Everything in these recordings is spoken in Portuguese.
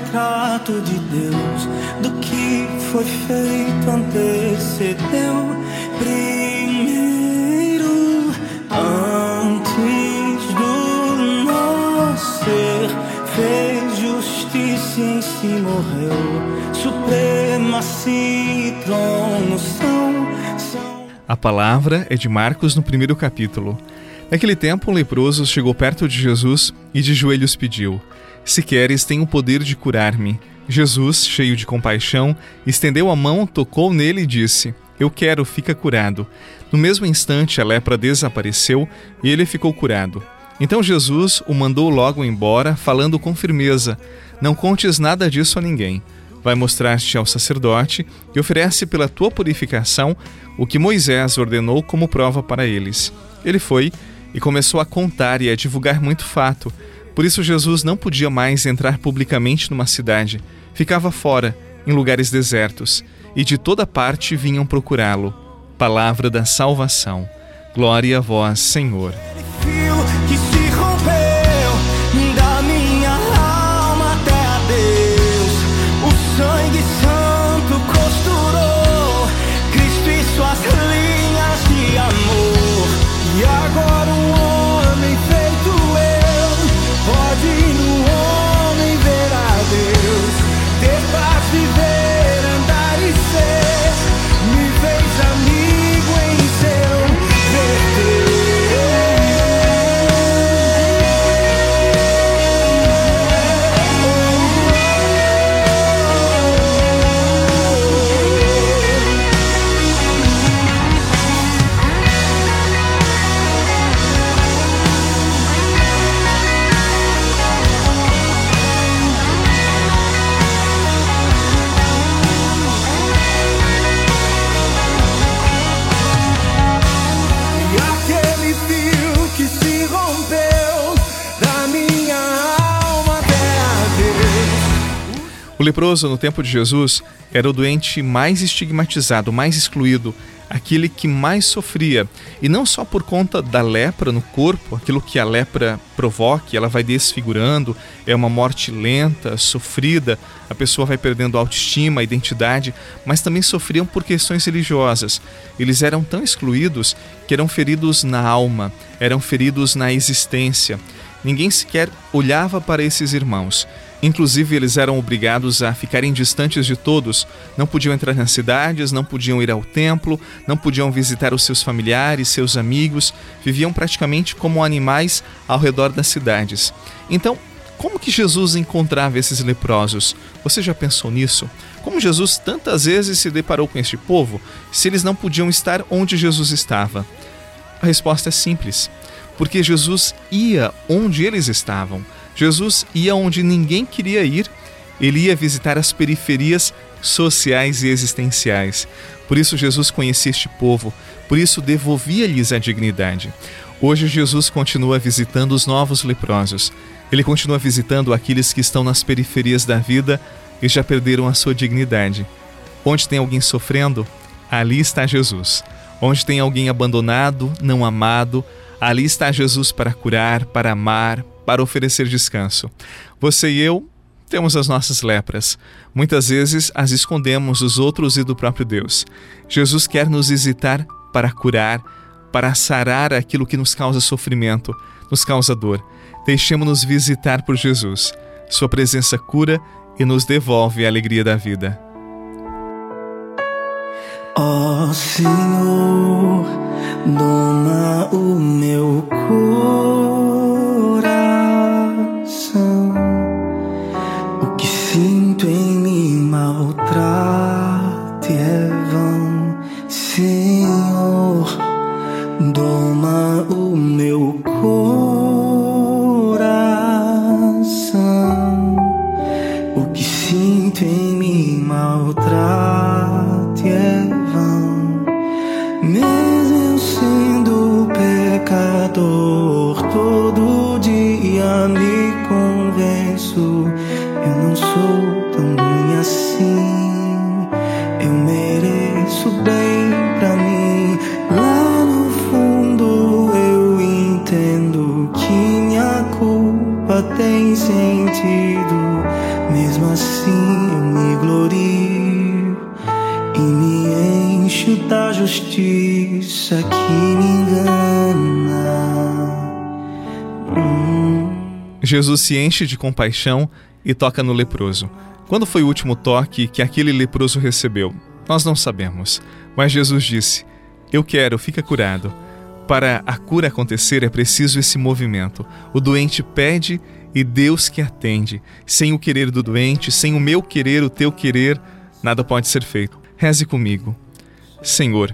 retrato de Deus do que foi feito antecedeu. Primeiro antes do nascer fez justiça em si morreu. Supremacia e trono são, são. A palavra é de Marcos no primeiro capítulo. Naquele tempo, um leproso chegou perto de Jesus e de joelhos pediu: Se queres, tem o poder de curar-me. Jesus, cheio de compaixão, estendeu a mão, tocou nele e disse: Eu quero, fica curado. No mesmo instante, a lepra desapareceu e ele ficou curado. Então Jesus o mandou logo embora, falando com firmeza: Não contes nada disso a ninguém. Vai mostrar-te ao sacerdote e oferece pela tua purificação o que Moisés ordenou como prova para eles. Ele foi e começou a contar e a divulgar muito fato. Por isso, Jesus não podia mais entrar publicamente numa cidade, ficava fora, em lugares desertos, e de toda parte vinham procurá-lo. Palavra da salvação. Glória a vós, Senhor. O leproso, no tempo de Jesus, era o doente mais estigmatizado, mais excluído, aquele que mais sofria. E não só por conta da lepra no corpo, aquilo que a lepra provoca, ela vai desfigurando, é uma morte lenta, sofrida, a pessoa vai perdendo a autoestima, a identidade, mas também sofriam por questões religiosas. Eles eram tão excluídos que eram feridos na alma, eram feridos na existência. Ninguém sequer olhava para esses irmãos. Inclusive, eles eram obrigados a ficarem distantes de todos, não podiam entrar nas cidades, não podiam ir ao templo, não podiam visitar os seus familiares, seus amigos, viviam praticamente como animais ao redor das cidades. Então, como que Jesus encontrava esses leprosos? Você já pensou nisso? Como Jesus tantas vezes se deparou com este povo, se eles não podiam estar onde Jesus estava? A resposta é simples: porque Jesus ia onde eles estavam. Jesus ia onde ninguém queria ir, ele ia visitar as periferias sociais e existenciais. Por isso, Jesus conhecia este povo, por isso, devolvia-lhes a dignidade. Hoje, Jesus continua visitando os novos leprosos. Ele continua visitando aqueles que estão nas periferias da vida e já perderam a sua dignidade. Onde tem alguém sofrendo, ali está Jesus. Onde tem alguém abandonado, não amado, ali está Jesus para curar, para amar, para oferecer descanso. Você e eu temos as nossas lepras. Muitas vezes as escondemos dos outros e do próprio Deus. Jesus quer nos visitar para curar, para sarar aquilo que nos causa sofrimento, nos causa dor. Deixemos-nos visitar por Jesus. Sua presença cura e nos devolve a alegria da vida. Ó oh, Senhor, dona o meu corpo tem sentido, mesmo assim eu me glorio e me encho da justiça que me engana. Hum. Jesus se enche de compaixão e toca no leproso. Quando foi o último toque que aquele leproso recebeu? Nós não sabemos. Mas Jesus disse: Eu quero, fica curado. Para a cura acontecer é preciso esse movimento. O doente pede e Deus que atende. Sem o querer do doente, sem o meu querer, o teu querer, nada pode ser feito. Reze comigo. Senhor,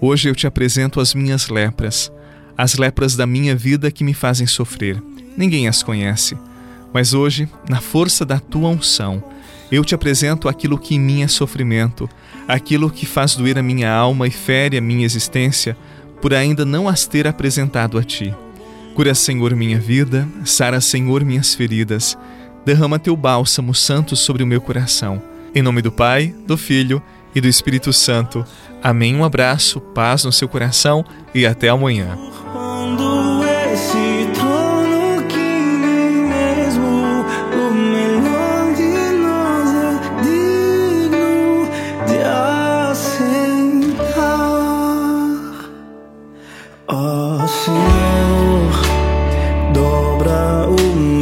hoje eu te apresento as minhas lepras, as lepras da minha vida que me fazem sofrer. Ninguém as conhece, mas hoje, na força da tua unção, eu te apresento aquilo que em mim é sofrimento, aquilo que faz doer a minha alma e fere a minha existência, por ainda não as ter apresentado a ti. Cura, Senhor, minha vida, sara, Senhor, minhas feridas. Derrama teu bálsamo santo sobre o meu coração. Em nome do Pai, do Filho e do Espírito Santo. Amém. Um abraço, paz no seu coração e até amanhã. Ó oh, Senhor, dobra o meu.